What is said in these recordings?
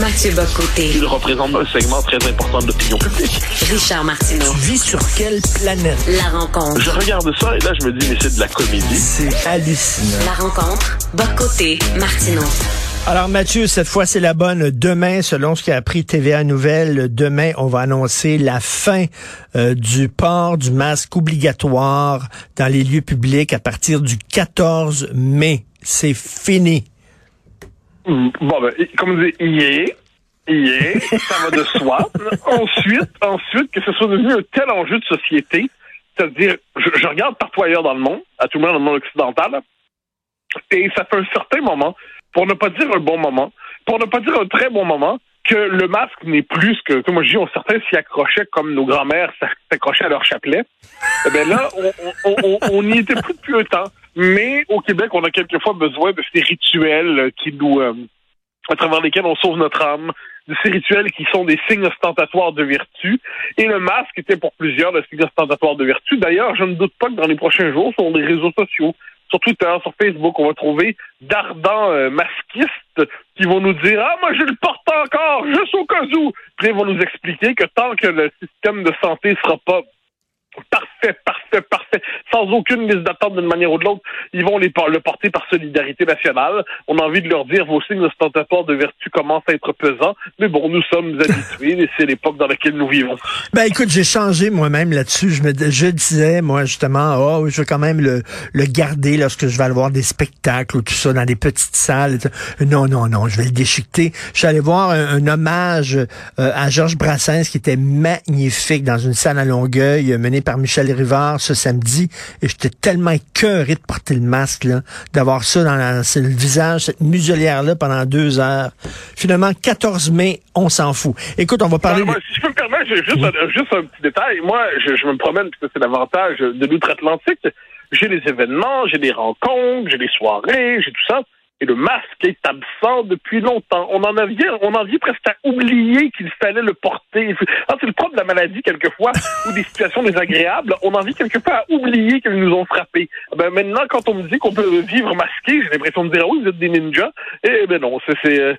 Mathieu Bocoté. Il représente un segment très important de l'opinion publique. Richard Martineau. Tu vis sur quelle planète? La rencontre. Je regarde ça et là, je me dis, mais c'est de la comédie. C'est hallucinant. La rencontre. Bocoté. Martineau. Alors Mathieu, cette fois c'est la bonne. Demain, selon ce qu'a appris TVA Nouvelle, demain on va annoncer la fin euh, du port du masque obligatoire dans les lieux publics à partir du 14 mai. C'est fini. Bon, ben, comme on dit, hier, hier, ça va de soi. ensuite, ensuite, que ce soit devenu un tel enjeu de société, c'est-à-dire, je, je, regarde partout ailleurs dans le monde, à tout le monde dans le monde occidental, et ça fait un certain moment, pour ne pas dire un bon moment, pour ne pas dire un très bon moment, que le masque n'est plus ce que, moi je dis, certains s'y accrochaient comme nos grands-mères s'accrochaient à leur chapelet. Eh bien là, on n'y était plus depuis un temps. Mais au Québec, on a quelquefois besoin de ces rituels qui nous, euh, à travers lesquels on sauve notre âme, de ces rituels qui sont des signes ostentatoires de vertu. Et le masque était pour plusieurs le signe ostentatoire de vertu. D'ailleurs, je ne doute pas que dans les prochains jours, sur les réseaux sociaux, sur Twitter, sur Facebook, on va trouver d'ardents euh, masquistes qui vont nous dire Ah, moi je le porte encore, juste au cas où. Puis ils vont nous expliquer que tant que le système de santé sera pas parfait, parfait, parfait, sans aucune liste d'attente d'une manière ou de l'autre. Ils vont les, le porter par solidarité nationale. On a envie de leur dire vos signes ostentatoires de vertu commencent à être pesants, mais bon, nous sommes habitués et c'est l'époque dans laquelle nous vivons. Ben écoute, j'ai changé moi-même là-dessus. Je me je disais, moi, justement, oh, je veux quand même le, le garder lorsque je vais aller voir des spectacles ou tout ça dans des petites salles. Non, non, non, je vais le déchiqueter. Je suis allé voir un, hommage euh, à Georges Brassens qui était magnifique dans une salle à Longueuil, menée par Michel Rivard ce samedi et j'étais tellement écœuré de porter le masque, d'avoir ça dans le visage, cette muselière-là pendant deux heures. Finalement, 14 mai, on s'en fout. Écoute, on va parler... Si je peux me permettre, juste, un, juste un petit détail. Moi, je, je me promène, parce que c'est l'avantage de l'outre-Atlantique. J'ai les événements, j'ai des rencontres, j'ai des soirées, j'ai tout ça et le masque est absent depuis longtemps. On en vient, on en vient presque à oublier qu'il fallait le porter. Ah, c'est le propre de la maladie quelquefois, ou des situations désagréables. On en vient quelquefois à oublier qu'ils nous ont frappés. Ah ben maintenant, quand on me dit qu'on peut vivre masqué, j'ai l'impression de dire ah oui, vous êtes des ninjas. Eh ben non, c'est c'est euh,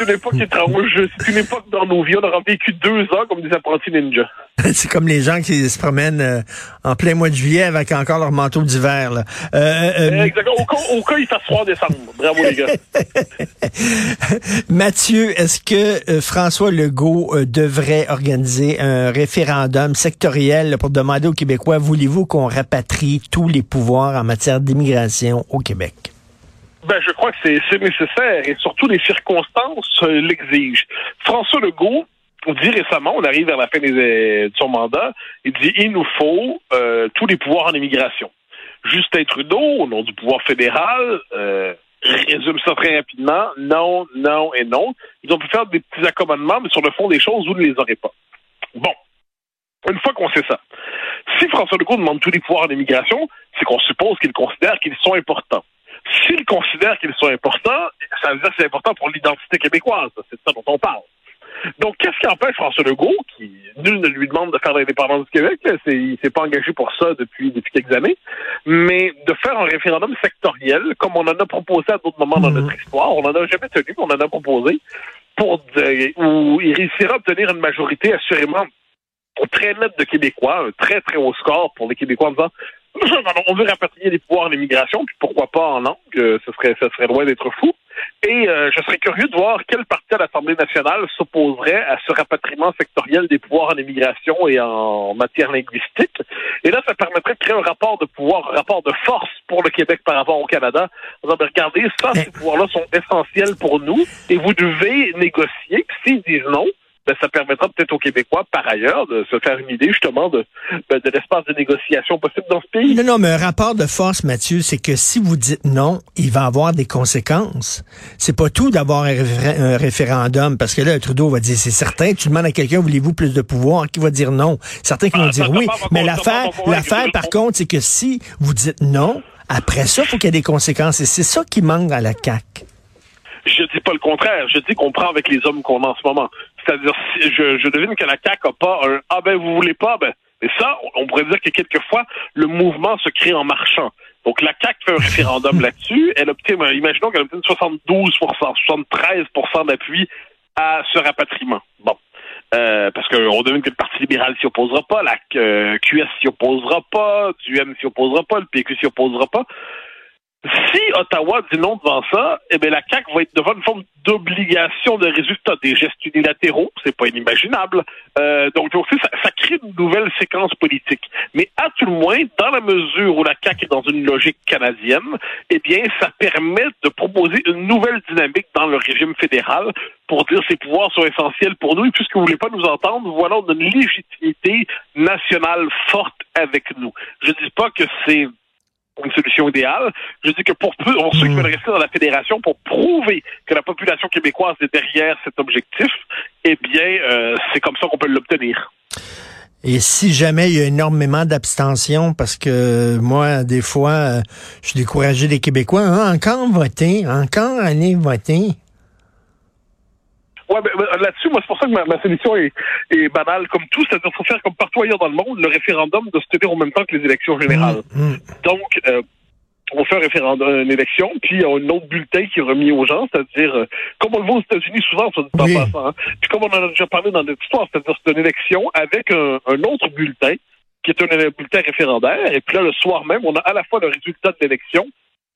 une époque étrange. C'est une époque dans nos vies. On aura vécu deux ans comme des apprentis ninjas. c'est comme les gens qui se promènent euh, en plein mois de juillet avec encore leur manteau d'hiver. Euh, euh, Exactement. Au cas, au cas il fasse froid en décembre. Bravo les gars. Mathieu, est-ce que François Legault devrait organiser un référendum sectoriel pour demander aux Québécois, voulez-vous qu'on rapatrie tous les pouvoirs en matière d'immigration au Québec? Ben, je crois que c'est nécessaire et surtout les circonstances l'exigent. François Legault on dit récemment, on arrive vers la fin des, euh, de son mandat, il dit il nous faut euh, tous les pouvoirs en immigration. Justin Trudeau, au nom du pouvoir fédéral, euh, résume ça très rapidement. Non, non et non. Ils ont pu faire des petits accommodements, mais sur le fond des choses, vous ne les aurez pas. Bon. Une fois qu'on sait ça, si François Legault demande tous les pouvoirs en immigration, c'est qu'on suppose qu'il considère qu'ils sont importants. S'il considère qu'ils sont importants, ça veut dire que c'est important pour l'identité québécoise. C'est ça dont on parle. Donc, qu'est-ce qui empêche François Legault, qui nul ne lui demande de faire l'indépendance du Québec, il s'est pas engagé pour ça depuis, depuis quelques années, mais de faire un référendum sectoriel, comme on en a proposé à d'autres moments dans mhm. notre histoire, on en a jamais tenu, mais on en a proposé, pour où il réussira à obtenir une majorité assurément très nette de Québécois, un très très haut score pour les Québécois en disant on veut rapatrier les pouvoirs en immigration, puis pourquoi pas en langue, ce serait, ce serait loin d'être fou. Et euh, je serais curieux de voir quel parti à l'Assemblée nationale s'opposerait à ce rapatriement sectoriel des pouvoirs en immigration et en matière linguistique. Et là, ça permettrait de créer un rapport de pouvoir, un rapport de force pour le Québec par rapport au Canada. En disant, regardez, ça, ces pouvoirs-là sont essentiels pour nous et vous devez négocier. S'ils disent non, ben, ça permettra peut-être aux Québécois, par ailleurs, de se faire une idée justement de, ben, de l'espace de négociation possible dans ce pays. Non, non, mais un rapport de force, Mathieu, c'est que si vous dites non, il va avoir des conséquences. C'est pas tout d'avoir un, référendum, parce que là, Trudeau va dire, c'est certain, tu demandes à quelqu'un, voulez-vous plus de pouvoir, qui va dire non? Certains qui vont ah, dire oui. Mais l'affaire, l'affaire, par contre, c'est que si vous dites non, après ça, il faut qu'il y ait des conséquences. Et c'est ça qui manque à la CAQ. Je dis pas le contraire. Je dis qu'on prend avec les hommes qu'on a en ce moment. C'est-à-dire, je, je devine que la CAQ n'a pas un Ah ben vous voulez pas, ben. Et ça, on pourrait dire que quelquefois, le mouvement se crée en marchant. Donc la CAQ fait un référendum là-dessus. Elle obtient, ben, imaginons qu'elle obtient 72% 73% d'appui à ce rapatriement. Bon. Euh, parce qu'on devine que le Parti libéral s'y opposera pas, la euh, QS s'y opposera pas, DUM s'y opposera pas, le PQ s'y opposera pas. Si Ottawa dit non devant ça, eh bien, la CAQ va être devant une forme d'obligation de résultat des gestes unilatéraux. C'est pas inimaginable. Euh, donc, donc ça, ça crée une nouvelle séquence politique. Mais à tout le moins, dans la mesure où la CAQ est dans une logique canadienne, eh bien, ça permet de proposer une nouvelle dynamique dans le régime fédéral pour dire ces pouvoirs sont essentiels pour nous et puisque vous voulez pas nous entendre, voilà, on a une légitimité nationale forte avec nous. Je dis pas que c'est une solution idéale. Je dis que pour, pour ceux qui veulent rester dans la fédération, pour prouver que la population québécoise est derrière cet objectif, eh bien, euh, c'est comme ça qu'on peut l'obtenir. Et si jamais il y a énormément d'abstention, parce que moi, des fois, euh, je suis découragé des Québécois, hein, encore voter, encore aller voter. Ouais, ben, ben, là-dessus, moi, c'est pour ça que ma, ma solution est, est, banale comme tout, c'est-à-dire qu'il faut faire comme partout ailleurs dans le monde, le référendum de se tenir en même temps que les élections générales. Mmh, mmh. Donc, euh, on fait un référendum, une élection, puis il y a un autre bulletin qui est remis aux gens, c'est-à-dire, euh, comme on le voit aux États-Unis souvent, ça dit oui. passant, hein, puis comme on en a déjà parlé dans notre histoire, c'est-à-dire c'est une élection avec un, un autre bulletin, qui est un bulletin référendaire, et puis là, le soir même, on a à la fois le résultat de l'élection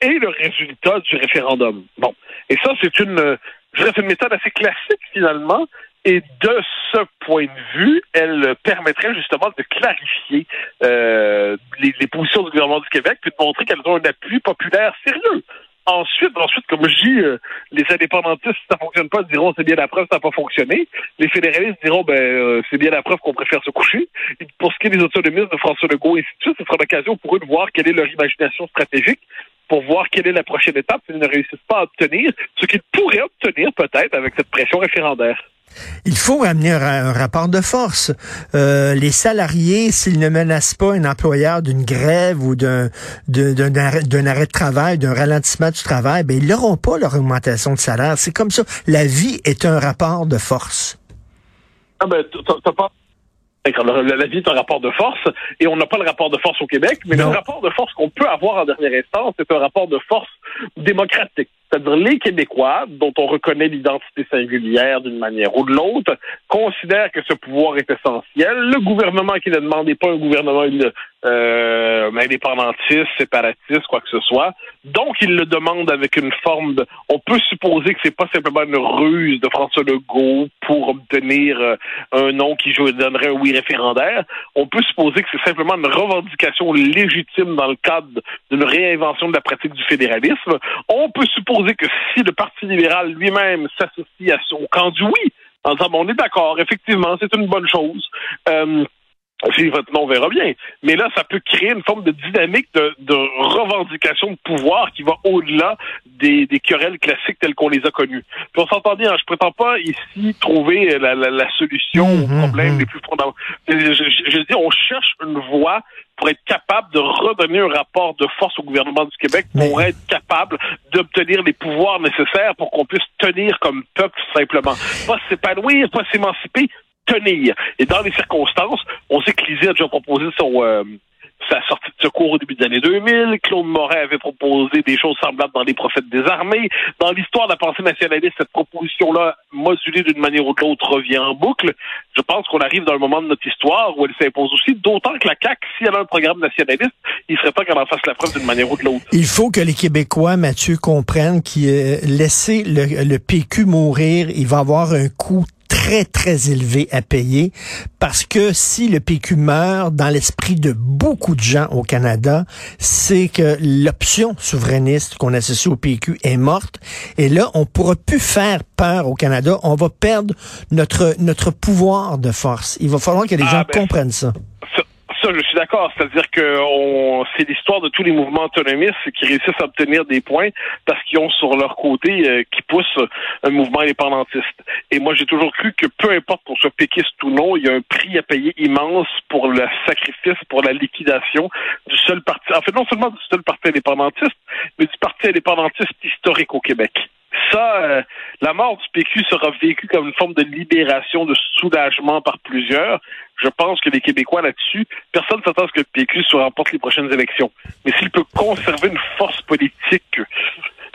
et le résultat du référendum. Bon. Et ça, c'est une, dirais, c'est une méthode assez classique, finalement, et de ce point de vue, elle permettrait justement de clarifier euh, les, les, positions du gouvernement du Québec, puis de montrer qu'elles ont un appui populaire sérieux. Ensuite, ensuite, comme je dis, euh, les indépendantistes, si ça fonctionne pas, diront c'est bien la preuve, ça n'a pas fonctionné. Les fédéralistes diront ben euh, c'est bien la preuve qu'on préfère se coucher. Et pour ce qui est des autonomistes de François Legault et ainsi de suite, ce sera l'occasion pour eux de voir quelle est leur imagination stratégique pour voir quelle est la prochaine étape s'ils ne réussissent pas à obtenir ce qu'ils pourraient obtenir peut-être avec cette pression référendaire. Il faut amener un, rapport de force. Euh, les salariés, s'ils ne menacent pas un employeur d'une grève ou d'un arrêt, arrêt, de travail, d'un ralentissement du travail, ben ils n'auront pas leur augmentation de salaire. C'est comme ça. La vie est un rapport de force. Ah ben, t'as pas la vie est un rapport de force et on n'a pas le rapport de force au Québec, mais non. le rapport de force qu'on peut avoir en dernière instance, c'est un rapport de force démocratique. C'est-à-dire les Québécois, dont on reconnaît l'identité singulière d'une manière ou de l'autre, considèrent que ce pouvoir est essentiel. Le gouvernement qui le demande n'est pas un gouvernement euh, indépendantiste, séparatiste, quoi que ce soit. Donc, il le demande avec une forme de... On peut supposer que c'est pas simplement une ruse de François Legault pour obtenir euh, un nom qui donnerait un oui référendaire. On peut supposer que c'est simplement une revendication légitime dans le cadre d'une réinvention de la pratique du fédéralisme. On peut supposer que si le Parti libéral lui-même s'associe à son camp du oui, en disant, bon, on est d'accord, effectivement, c'est une bonne chose. Euh, si votre nom, on verra bien. Mais là, ça peut créer une forme de dynamique de, de revendication de pouvoir qui va au-delà des, des, querelles classiques telles qu'on les a connues. Puis on s'entend bien, je prétends pas ici trouver la, la, la solution aux problèmes les plus fondamentaux. Je, je, je, dis, on cherche une voie pour être capable de redonner un rapport de force au gouvernement du Québec, pour être capable d'obtenir les pouvoirs nécessaires pour qu'on puisse tenir comme peuple simplement. Pas s'épanouir, pas s'émanciper, tenir. Et dans les circonstances, on sait que Lisée a déjà proposé son, euh, sa sortie de secours au début des années 2000. Claude Moret avait proposé des choses semblables dans les prophètes des armées. Dans l'histoire de la pensée nationaliste, cette proposition-là, modulée d'une manière ou de l'autre, revient en boucle. Je pense qu'on arrive dans le moment de notre histoire où elle s'impose aussi, d'autant que la CAQ, si elle a un programme nationaliste, il serait pas qu'elle en fasse la preuve d'une manière ou de l'autre. Il faut que les Québécois, Mathieu, comprennent qu'ils euh, laisser le, le PQ mourir, il va avoir un coût très, très élevé à payer parce que si le PQ meurt dans l'esprit de beaucoup de gens au Canada, c'est que l'option souverainiste qu'on associe au PQ est morte. Et là, on pourra plus faire peur au Canada. On va perdre notre, notre pouvoir de force. Il va falloir que les ah, gens ben, comprennent ça je suis d'accord. C'est-à-dire que c'est l'histoire de tous les mouvements autonomistes qui réussissent à obtenir des points parce qu'ils ont sur leur côté euh, qui poussent un mouvement indépendantiste. Et moi, j'ai toujours cru que peu importe qu'on soit péquiste ou non, il y a un prix à payer immense pour le sacrifice, pour la liquidation du seul parti. En fait, non seulement du seul parti indépendantiste, mais du parti indépendantiste historique au Québec ça, euh, la mort du PQ sera vécue comme une forme de libération, de soulagement par plusieurs. Je pense que les Québécois là-dessus, personne ne s'attend à ce que le PQ se remporte les prochaines élections. Mais s'il peut conserver une force politique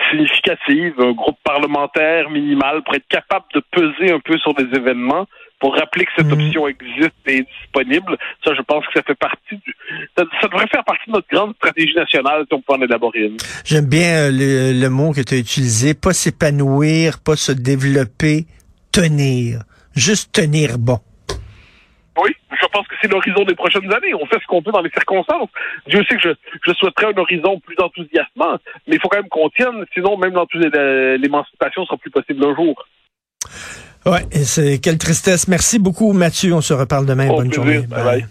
significative, un groupe parlementaire minimal pour être capable de peser un peu sur des événements pour rappeler que cette Mhm. option existe et est disponible. Ça, je pense que ça fait partie du... Ça, ça devrait faire partie de notre grande stratégie nationale si on peut en élaborer une. J'aime bien euh, le, le mot que tu as utilisé, pas s'épanouir, pas se développer, tenir. Juste tenir bon. Oui, je pense que c'est l'horizon des prochaines années. On fait ce qu'on peut dans les circonstances. Dieu sait que je, je souhaiterais un horizon plus enthousiasmant, mais il faut quand même qu'on tienne, sinon même l'émancipation sera plus possible un jour. Ouais, c'est quelle tristesse. Merci beaucoup, Mathieu. On se reparle demain. Au Bonne plaisir. journée. Bye bye.